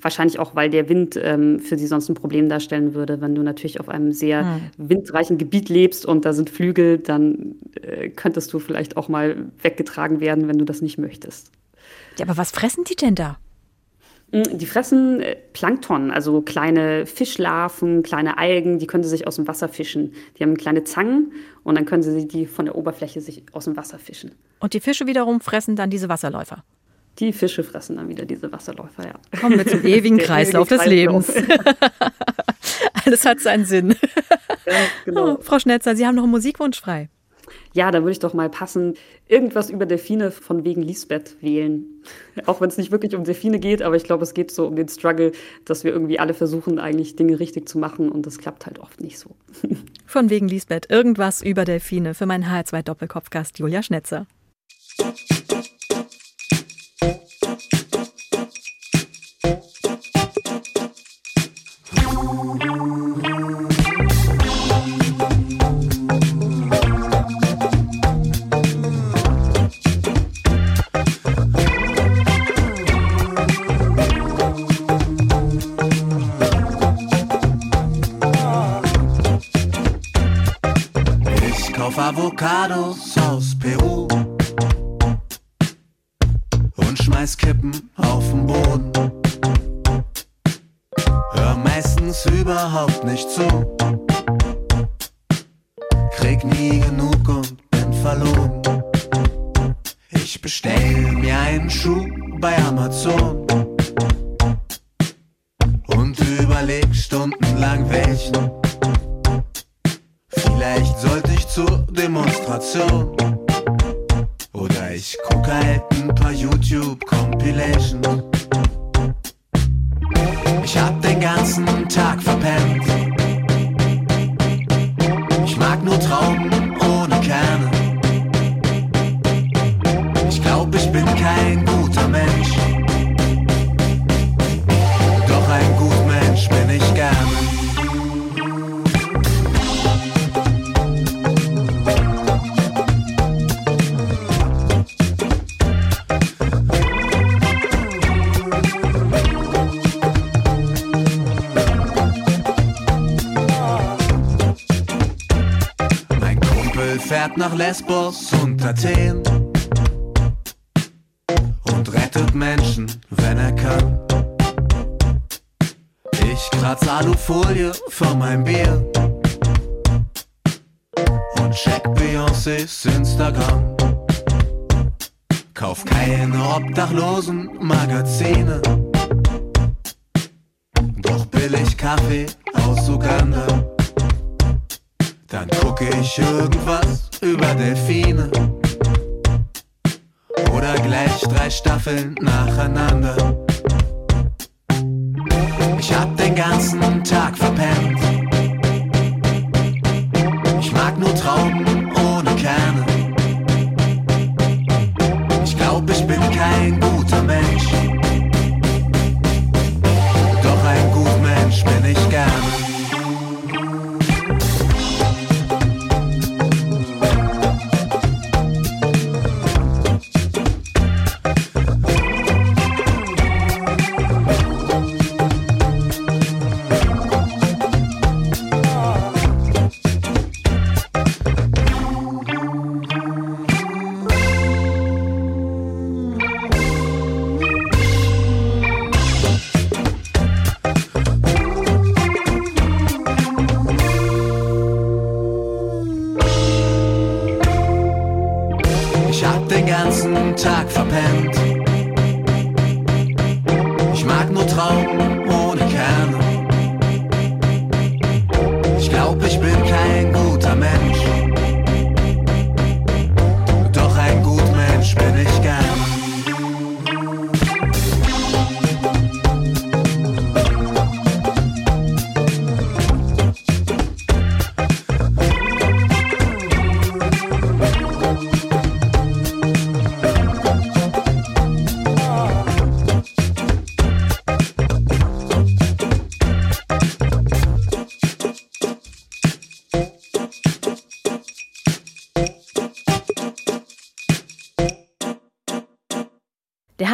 Wahrscheinlich auch, weil der Wind ähm, für sie sonst ein Problem darstellen würde. Wenn du natürlich auf einem sehr hm. windreichen Gebiet lebst und da sind Flügel, dann äh, könntest du vielleicht auch mal weggetragen werden, wenn du das nicht möchtest. Ja, aber was fressen die denn da? Mm, die fressen äh, Plankton, also kleine Fischlarven, kleine Algen, die können sie sich aus dem Wasser fischen. Die haben kleine Zangen und dann können sie die von der Oberfläche sich aus dem Wasser fischen. Und die Fische wiederum fressen dann diese Wasserläufer. Die Fische fressen dann wieder diese Wasserläufer, ja. Kommen wir zum ewigen Kreislauf des Lebens. Alles hat seinen Sinn. Ja, genau. Oh, Frau Schnetzer, Sie haben noch einen Musikwunsch frei. Ja, da würde ich doch mal passen, irgendwas über Delfine von wegen Lisbeth wählen. Auch wenn es nicht wirklich um Delfine geht, aber ich glaube, es geht so um den Struggle, dass wir irgendwie alle versuchen, eigentlich Dinge richtig zu machen und das klappt halt oft nicht so. Von wegen Lisbeth, irgendwas über Delfine für meinen HR2 Doppelkopfgast Julia Schnetzer. avocado, sauce, peru Beyoncés Instagram. Kauf keine obdachlosen Magazine, doch billig Kaffee aus Uganda. Dann gucke ich irgendwas über Delfine. Oder gleich drei Staffeln nacheinander. Ich hab den ganzen Tag verpennt.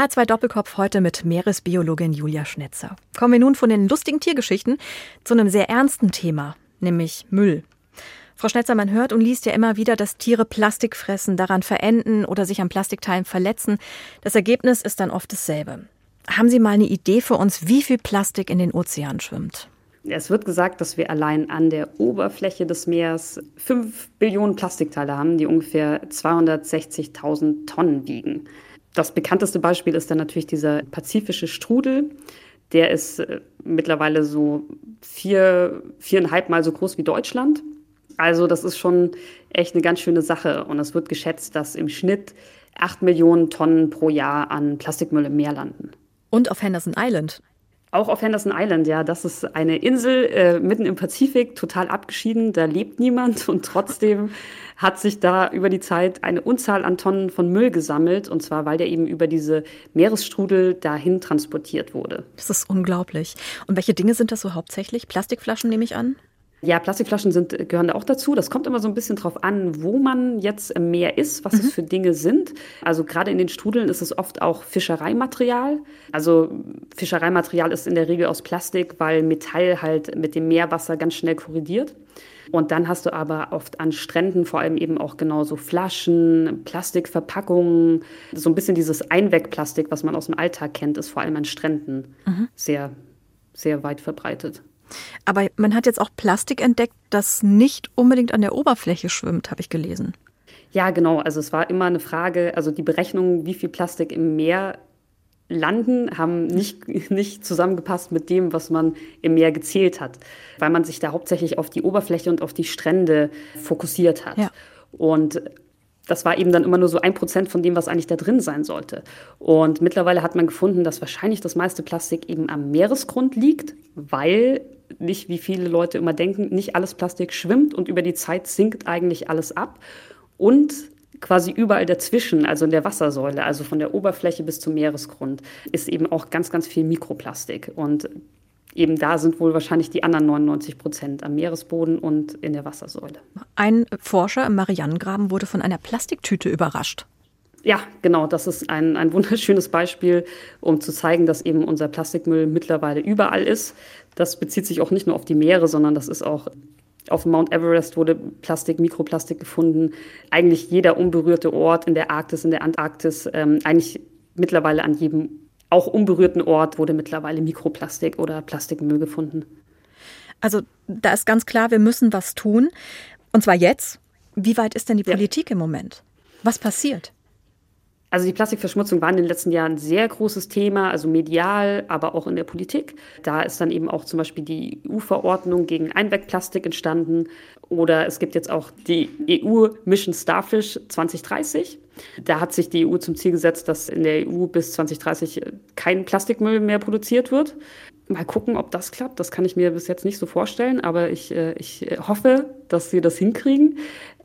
HR2 Doppelkopf heute mit Meeresbiologin Julia Schnetzer. Kommen wir nun von den lustigen Tiergeschichten zu einem sehr ernsten Thema, nämlich Müll. Frau Schnetzer, man hört und liest ja immer wieder, dass Tiere Plastik fressen, daran verenden oder sich an Plastikteilen verletzen. Das Ergebnis ist dann oft dasselbe. Haben Sie mal eine Idee für uns, wie viel Plastik in den Ozean schwimmt? Es wird gesagt, dass wir allein an der Oberfläche des Meeres 5 Billionen Plastikteile haben, die ungefähr 260.000 Tonnen wiegen. Das bekannteste Beispiel ist dann natürlich dieser pazifische Strudel. Der ist äh, mittlerweile so vier, viereinhalb Mal so groß wie Deutschland. Also das ist schon echt eine ganz schöne Sache. Und es wird geschätzt, dass im Schnitt 8 Millionen Tonnen pro Jahr an Plastikmüll im Meer landen. Und auf Henderson Island. Auch auf Henderson Island, ja. Das ist eine Insel äh, mitten im Pazifik, total abgeschieden. Da lebt niemand und trotzdem hat sich da über die Zeit eine Unzahl an Tonnen von Müll gesammelt. Und zwar, weil der eben über diese Meeresstrudel dahin transportiert wurde. Das ist unglaublich. Und welche Dinge sind das so hauptsächlich? Plastikflaschen nehme ich an? Ja, Plastikflaschen sind, gehören da auch dazu. Das kommt immer so ein bisschen drauf an, wo man jetzt im Meer ist, was mhm. es für Dinge sind. Also gerade in den Strudeln ist es oft auch Fischereimaterial. Also Fischereimaterial ist in der Regel aus Plastik, weil Metall halt mit dem Meerwasser ganz schnell korrigiert. Und dann hast du aber oft an Stränden vor allem eben auch genauso Flaschen, Plastikverpackungen. So ein bisschen dieses Einwegplastik, was man aus dem Alltag kennt, ist vor allem an Stränden mhm. sehr, sehr weit verbreitet. Aber man hat jetzt auch Plastik entdeckt, das nicht unbedingt an der Oberfläche schwimmt, habe ich gelesen. Ja, genau. Also es war immer eine Frage, also die Berechnung, wie viel Plastik im Meer landen, haben nicht, nicht zusammengepasst mit dem, was man im Meer gezählt hat, weil man sich da hauptsächlich auf die Oberfläche und auf die Strände fokussiert hat. Ja. Und das war eben dann immer nur so ein Prozent von dem, was eigentlich da drin sein sollte. Und mittlerweile hat man gefunden, dass wahrscheinlich das meiste Plastik eben am Meeresgrund liegt, weil nicht, wie viele Leute immer denken, nicht alles Plastik schwimmt und über die Zeit sinkt eigentlich alles ab. Und quasi überall dazwischen, also in der Wassersäule, also von der Oberfläche bis zum Meeresgrund, ist eben auch ganz, ganz viel Mikroplastik. Und eben da sind wohl wahrscheinlich die anderen 99 Prozent am Meeresboden und in der Wassersäule. Ein Forscher im Marianengraben wurde von einer Plastiktüte überrascht. Ja, genau, das ist ein, ein wunderschönes Beispiel, um zu zeigen, dass eben unser Plastikmüll mittlerweile überall ist. Das bezieht sich auch nicht nur auf die Meere, sondern das ist auch auf Mount Everest wurde Plastik, Mikroplastik gefunden. Eigentlich jeder unberührte Ort in der Arktis, in der Antarktis, ähm, eigentlich mittlerweile an jedem auch unberührten Ort wurde mittlerweile Mikroplastik oder Plastikmüll gefunden. Also da ist ganz klar, wir müssen was tun. Und zwar jetzt. Wie weit ist denn die Politik ja. im Moment? Was passiert? Also die Plastikverschmutzung war in den letzten Jahren ein sehr großes Thema, also medial, aber auch in der Politik. Da ist dann eben auch zum Beispiel die EU-Verordnung gegen Einwegplastik entstanden. Oder es gibt jetzt auch die EU-Mission Starfish 2030. Da hat sich die EU zum Ziel gesetzt, dass in der EU bis 2030 kein Plastikmüll mehr produziert wird. Mal gucken, ob das klappt. Das kann ich mir bis jetzt nicht so vorstellen, aber ich, äh, ich hoffe, dass sie das hinkriegen.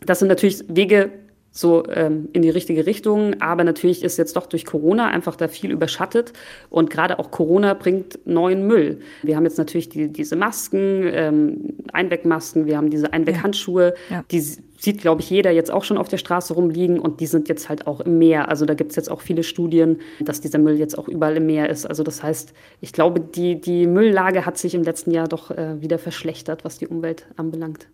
Das sind natürlich Wege, so ähm, in die richtige Richtung. Aber natürlich ist jetzt doch durch Corona einfach da viel überschattet. Und gerade auch Corona bringt neuen Müll. Wir haben jetzt natürlich die, diese Masken, ähm, Einwegmasken, wir haben diese Einweghandschuhe. Ja. Ja. Die sieht, glaube ich, jeder jetzt auch schon auf der Straße rumliegen. Und die sind jetzt halt auch im Meer. Also da gibt es jetzt auch viele Studien, dass dieser Müll jetzt auch überall im Meer ist. Also das heißt, ich glaube, die, die Mülllage hat sich im letzten Jahr doch äh, wieder verschlechtert, was die Umwelt anbelangt.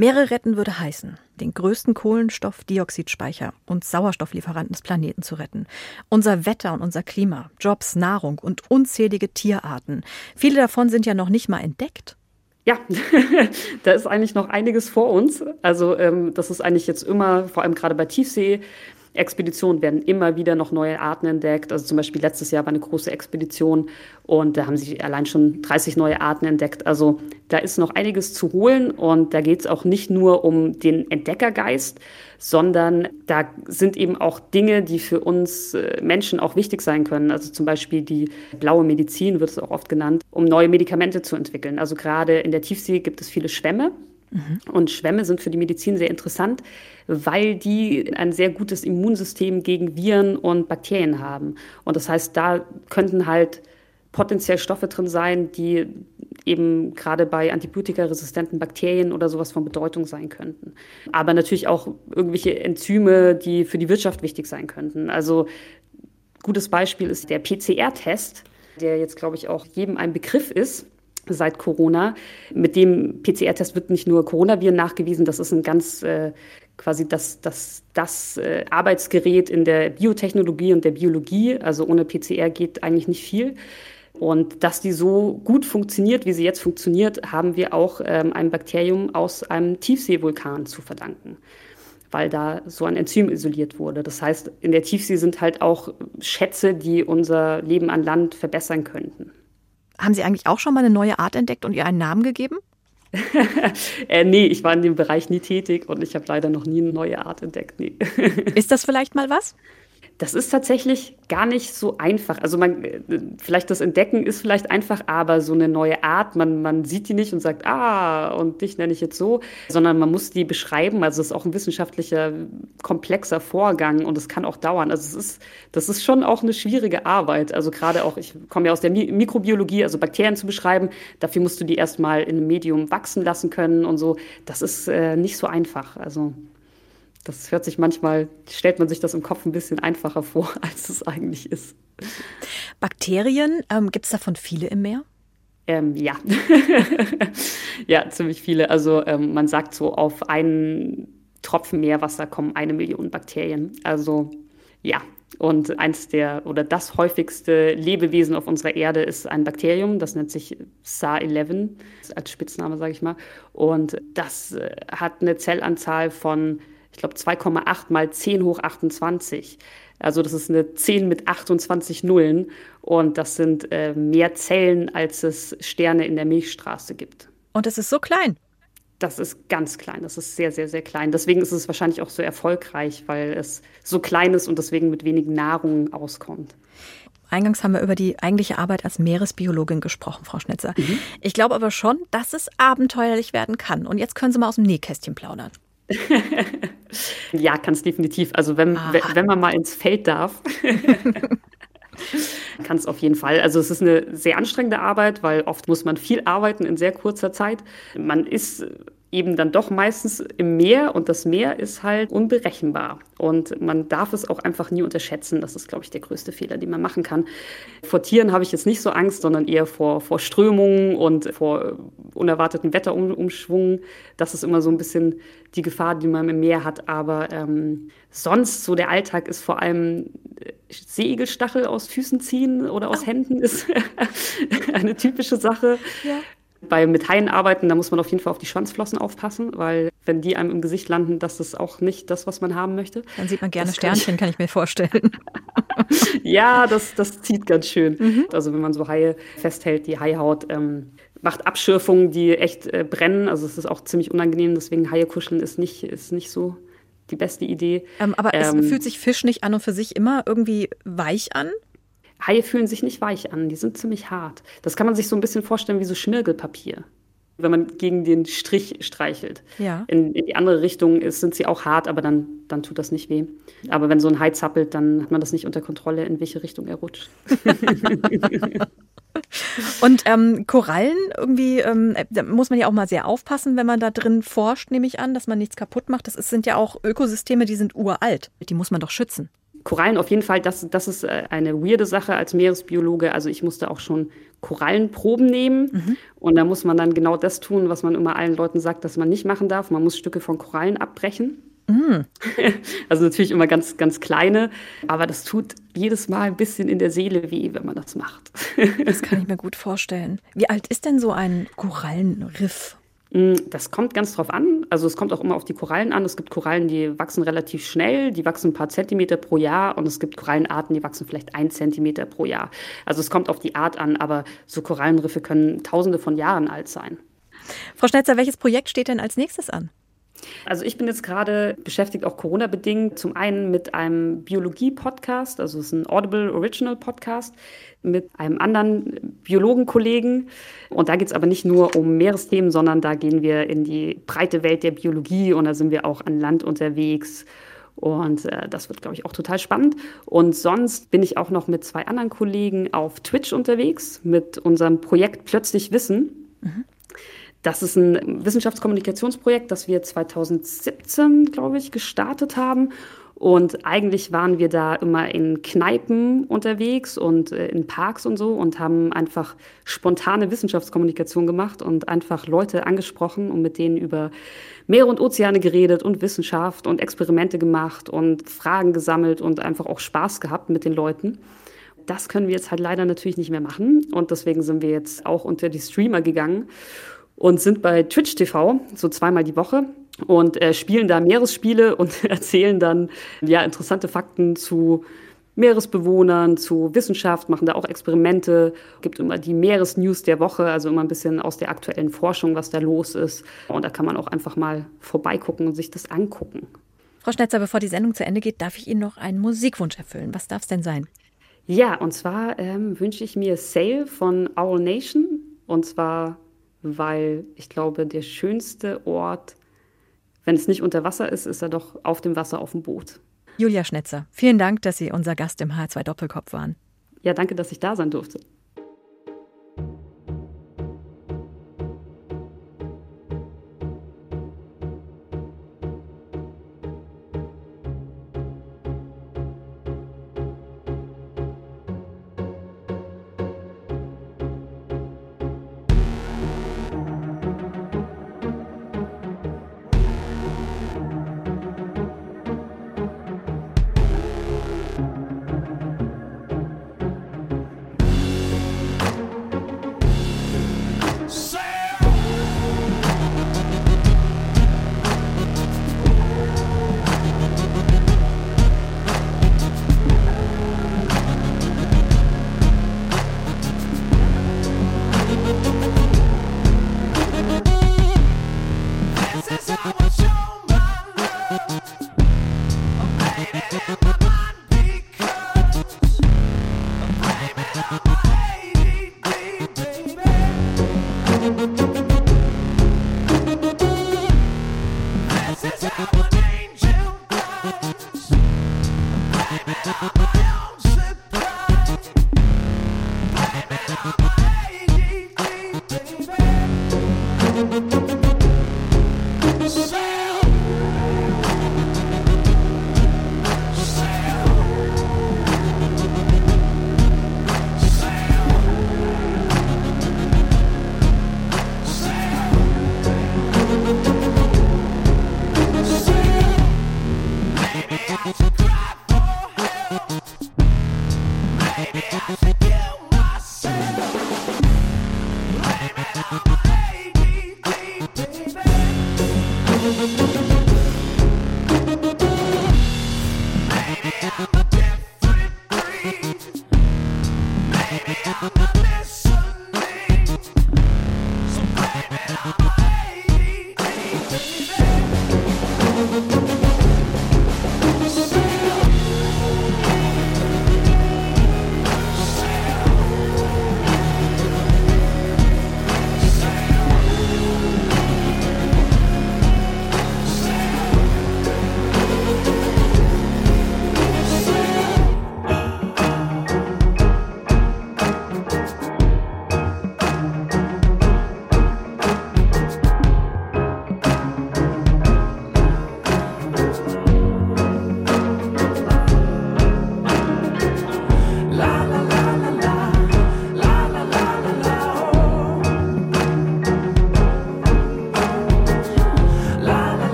Meere retten würde heißen, den größten Kohlenstoffdioxidspeicher und Sauerstofflieferanten des Planeten zu retten. Unser Wetter und unser Klima, Jobs, Nahrung und unzählige Tierarten. Viele davon sind ja noch nicht mal entdeckt. Ja, da ist eigentlich noch einiges vor uns. Also ähm, das ist eigentlich jetzt immer, vor allem gerade bei Tiefsee, Expeditionen werden immer wieder noch neue Arten entdeckt. Also zum Beispiel letztes Jahr war eine große Expedition und da haben sich allein schon 30 neue Arten entdeckt. Also da ist noch einiges zu holen und da geht es auch nicht nur um den Entdeckergeist, sondern da sind eben auch Dinge, die für uns äh, Menschen auch wichtig sein können. Also zum Beispiel die blaue Medizin wird es auch oft genannt, um neue Medikamente zu entwickeln. Also gerade in der Tiefsee gibt es viele Schwämme Und Schwämme sind für die Medizin sehr interessant, weil die ein sehr gutes Immunsystem gegen Viren und Bakterien haben. Und das heißt, da könnten halt potenziell Stoffe drin sein, die eben gerade bei antibiotikaresistenten Bakterien oder sowas von Bedeutung sein könnten. Aber natürlich auch irgendwelche Enzyme, die für die Wirtschaft wichtig sein könnten. Also gutes Beispiel ist der PCR-Test, der jetzt, glaube ich, auch jedem ein Begriff ist seit Corona. Mit dem PCR-Test wird nicht nur Coronaviren nachgewiesen, das ist ein ganz, äh, quasi das, das, das äh, Arbeitsgerät in der Biotechnologie und der Biologie. Also ohne PCR geht eigentlich nicht viel. Und dass die so gut funktioniert, wie sie jetzt funktioniert, haben wir auch ähm, einem Bakterium aus einem Tiefseevulkan zu verdanken, weil da so ein Enzym isoliert wurde. Das heißt, in der Tiefsee sind halt auch Schätze, die unser Leben an Land verbessern könnten. Haben Sie eigentlich auch schon mal eine neue Art entdeckt und ihr einen Namen gegeben? äh, nee, ich war in dem Bereich nie tätig und ich habe leider noch nie eine neue Art entdeckt. Nee. Ist das vielleicht mal was? Das ist tatsächlich gar nicht so einfach. Also man, vielleicht das Entdecken ist vielleicht einfach, aber so eine neue Art, man, man sieht die nicht und sagt, ah, und dich nenne ich jetzt so, sondern man muss die beschreiben. Also es ist auch ein wissenschaftlicher, komplexer Vorgang und es kann auch dauern. Also es ist, das ist schon auch eine schwierige Arbeit. Also gerade auch, ich komme ja aus der Mikrobiologie, also Bakterien zu beschreiben, dafür musst du die erstmal in einem Medium wachsen lassen können und so. Das ist äh, nicht so einfach. Also das hört sich manchmal, stellt man sich das im Kopf ein bisschen einfacher vor, als es eigentlich ist. Bakterien, ähm, gibt es davon viele im Meer? Ähm, ja, ja, ziemlich viele. Also ähm, man sagt so, auf einen Tropfen Meerwasser kommen eine Million Bakterien. Also ja, und eins der oder das häufigste Lebewesen auf unserer Erde ist ein Bakterium, das nennt sich SAR-11 als Spitzname, sage ich mal. Und das äh, hat eine Zellanzahl von ich glaube 2,8 mal 10 hoch 28. Also das ist eine 10 mit 28 Nullen und das sind äh, mehr Zellen, als es Sterne in der Milchstraße gibt. Und es ist so klein. Das ist ganz klein, das ist sehr, sehr, sehr klein. Deswegen ist es wahrscheinlich auch so erfolgreich, weil es so klein ist und deswegen mit wenig Nahrung auskommt. Eingangs haben wir über die eigentliche Arbeit als Meeresbiologin gesprochen, Frau Schnitzer. Mhm. Ich glaube aber schon, dass es abenteuerlich werden kann. Und jetzt können Sie mal aus dem Nähkästchen plaudern. ja, kann es definitiv. Also wenn, ah. wenn man mal ins Feld darf. kann es auf jeden Fall. Also es ist eine sehr anstrengende Arbeit, weil oft muss man viel arbeiten in sehr kurzer Zeit. Man ist eben dann doch meistens im Meer und das Meer ist halt unberechenbar und man darf es auch einfach nie unterschätzen. Das ist, glaube ich, der größte Fehler, den man machen kann. Vor Tieren habe ich jetzt nicht so Angst, sondern eher vor, vor Strömungen und vor unerwarteten Wetterumschwungen. Das ist immer so ein bisschen die Gefahr, die man im Meer hat. Aber ähm, sonst so der Alltag ist vor allem äh, Seegelstachel aus Füßen ziehen oder aus. Händen ist eine typische Sache. Ja. Bei mit Haien arbeiten, da muss man auf jeden Fall auf die Schwanzflossen aufpassen, weil wenn die einem im Gesicht landen, das ist auch nicht das, was man haben möchte. Dann sieht man gerne das Sternchen, kann ich, kann ich mir vorstellen. ja, das, das zieht ganz schön. Mhm. Also wenn man so Haie festhält, die Haihaut ähm, macht Abschürfungen, die echt äh, brennen. Also es ist auch ziemlich unangenehm, deswegen Haie kuscheln ist nicht, ist nicht so die beste Idee. Ähm, aber ähm, es fühlt sich Fisch nicht an und für sich immer irgendwie weich an? Haie fühlen sich nicht weich an, die sind ziemlich hart. Das kann man sich so ein bisschen vorstellen wie so Schmirgelpapier, wenn man gegen den Strich streichelt. Ja. In, in die andere Richtung ist, sind sie auch hart, aber dann, dann tut das nicht weh. Aber wenn so ein Hai zappelt, dann hat man das nicht unter Kontrolle, in welche Richtung er rutscht. Und ähm, Korallen, irgendwie, ähm, da muss man ja auch mal sehr aufpassen, wenn man da drin forscht, nehme ich an, dass man nichts kaputt macht. Das ist, sind ja auch Ökosysteme, die sind uralt. Die muss man doch schützen. Korallen auf jeden Fall, das, das ist äh, eine weirde Sache als Meeresbiologe. Also ich musste auch schon Korallenproben nehmen. Mhm. Und da muss man dann genau das tun, was man immer allen Leuten sagt, dass man nicht machen darf. Man muss Stücke von Korallen abbrechen. Mhm. Also natürlich immer ganz, ganz kleine, aber das tut jedes Mal ein bisschen in der Seele weh, wenn man das macht. Das kann ich mir gut vorstellen. Wie alt ist denn so ein Korallenriff? Mm, das kommt ganz drauf an. Also es kommt auch immer auf die Korallen an. Es gibt Korallen, die wachsen relativ schnell, die wachsen ein paar Zentimeter pro Jahr und es gibt Korallenarten, die wachsen vielleicht ein Zentimeter pro Jahr. Also es kommt auf die Art an, aber so Korallenriffe können tausende von Jahren alt sein. Frau Schnetzer, welches Projekt steht denn als nächstes an? Also ich bin jetzt gerade beschäftigt, auch Corona-bedingt, zum einen mit einem Biologie-Podcast, also es ist ein Audible Original Podcast, mit einem anderen Biologenkollegen. Und da geht es aber nicht nur um Meeresthemen, sondern da gehen wir in die breite Welt der Biologie und da sind wir auch an Land unterwegs. Und äh, das wird, glaube ich, auch total spannend. Und sonst bin ich auch noch mit zwei anderen Kollegen auf Twitch unterwegs mit unserem Projekt Plötzlich Wissen. Mhm. Das ist ein Wissenschaftskommunikationsprojekt, das wir 2017, glaube ich, gestartet haben. Und eigentlich waren wir da immer in Kneipen unterwegs und äh, in Parks und so und haben einfach spontane Wissenschaftskommunikation gemacht und einfach Leute angesprochen und mit denen über Meere und Ozeane geredet und Wissenschaft und Experimente gemacht und Fragen gesammelt und einfach auch Spaß gehabt mit den Leuten. Das können wir jetzt halt leider natürlich nicht mehr machen und deswegen sind wir jetzt auch unter die Streamer gegangen und sind bei Twitch TV so zweimal die Woche und äh, spielen da Meeresspiele und erzählen dann ja interessante Fakten zu Meeresbewohnern, zu Wissenschaft, machen da auch Experimente, gibt immer die Meeresnews der Woche, also immer ein bisschen aus der aktuellen Forschung, was da los ist. Und da kann man auch einfach mal vorbeigucken und sich das angucken. Frau Schnetzer, bevor die Sendung zu Ende geht, darf ich Ihnen noch einen Musikwunsch erfüllen. Was darf es denn sein? Ja, und zwar ähm, wünsche ich mir Sail von Owl Nation. Und zwar, weil ich glaube, der schönste Ort wenn es nicht unter Wasser ist, ist er doch auf dem Wasser auf dem Boot. Julia Schnetzer, vielen Dank, dass Sie unser Gast im H2 Doppelkopf waren. Ja, danke, dass ich da sein durfte.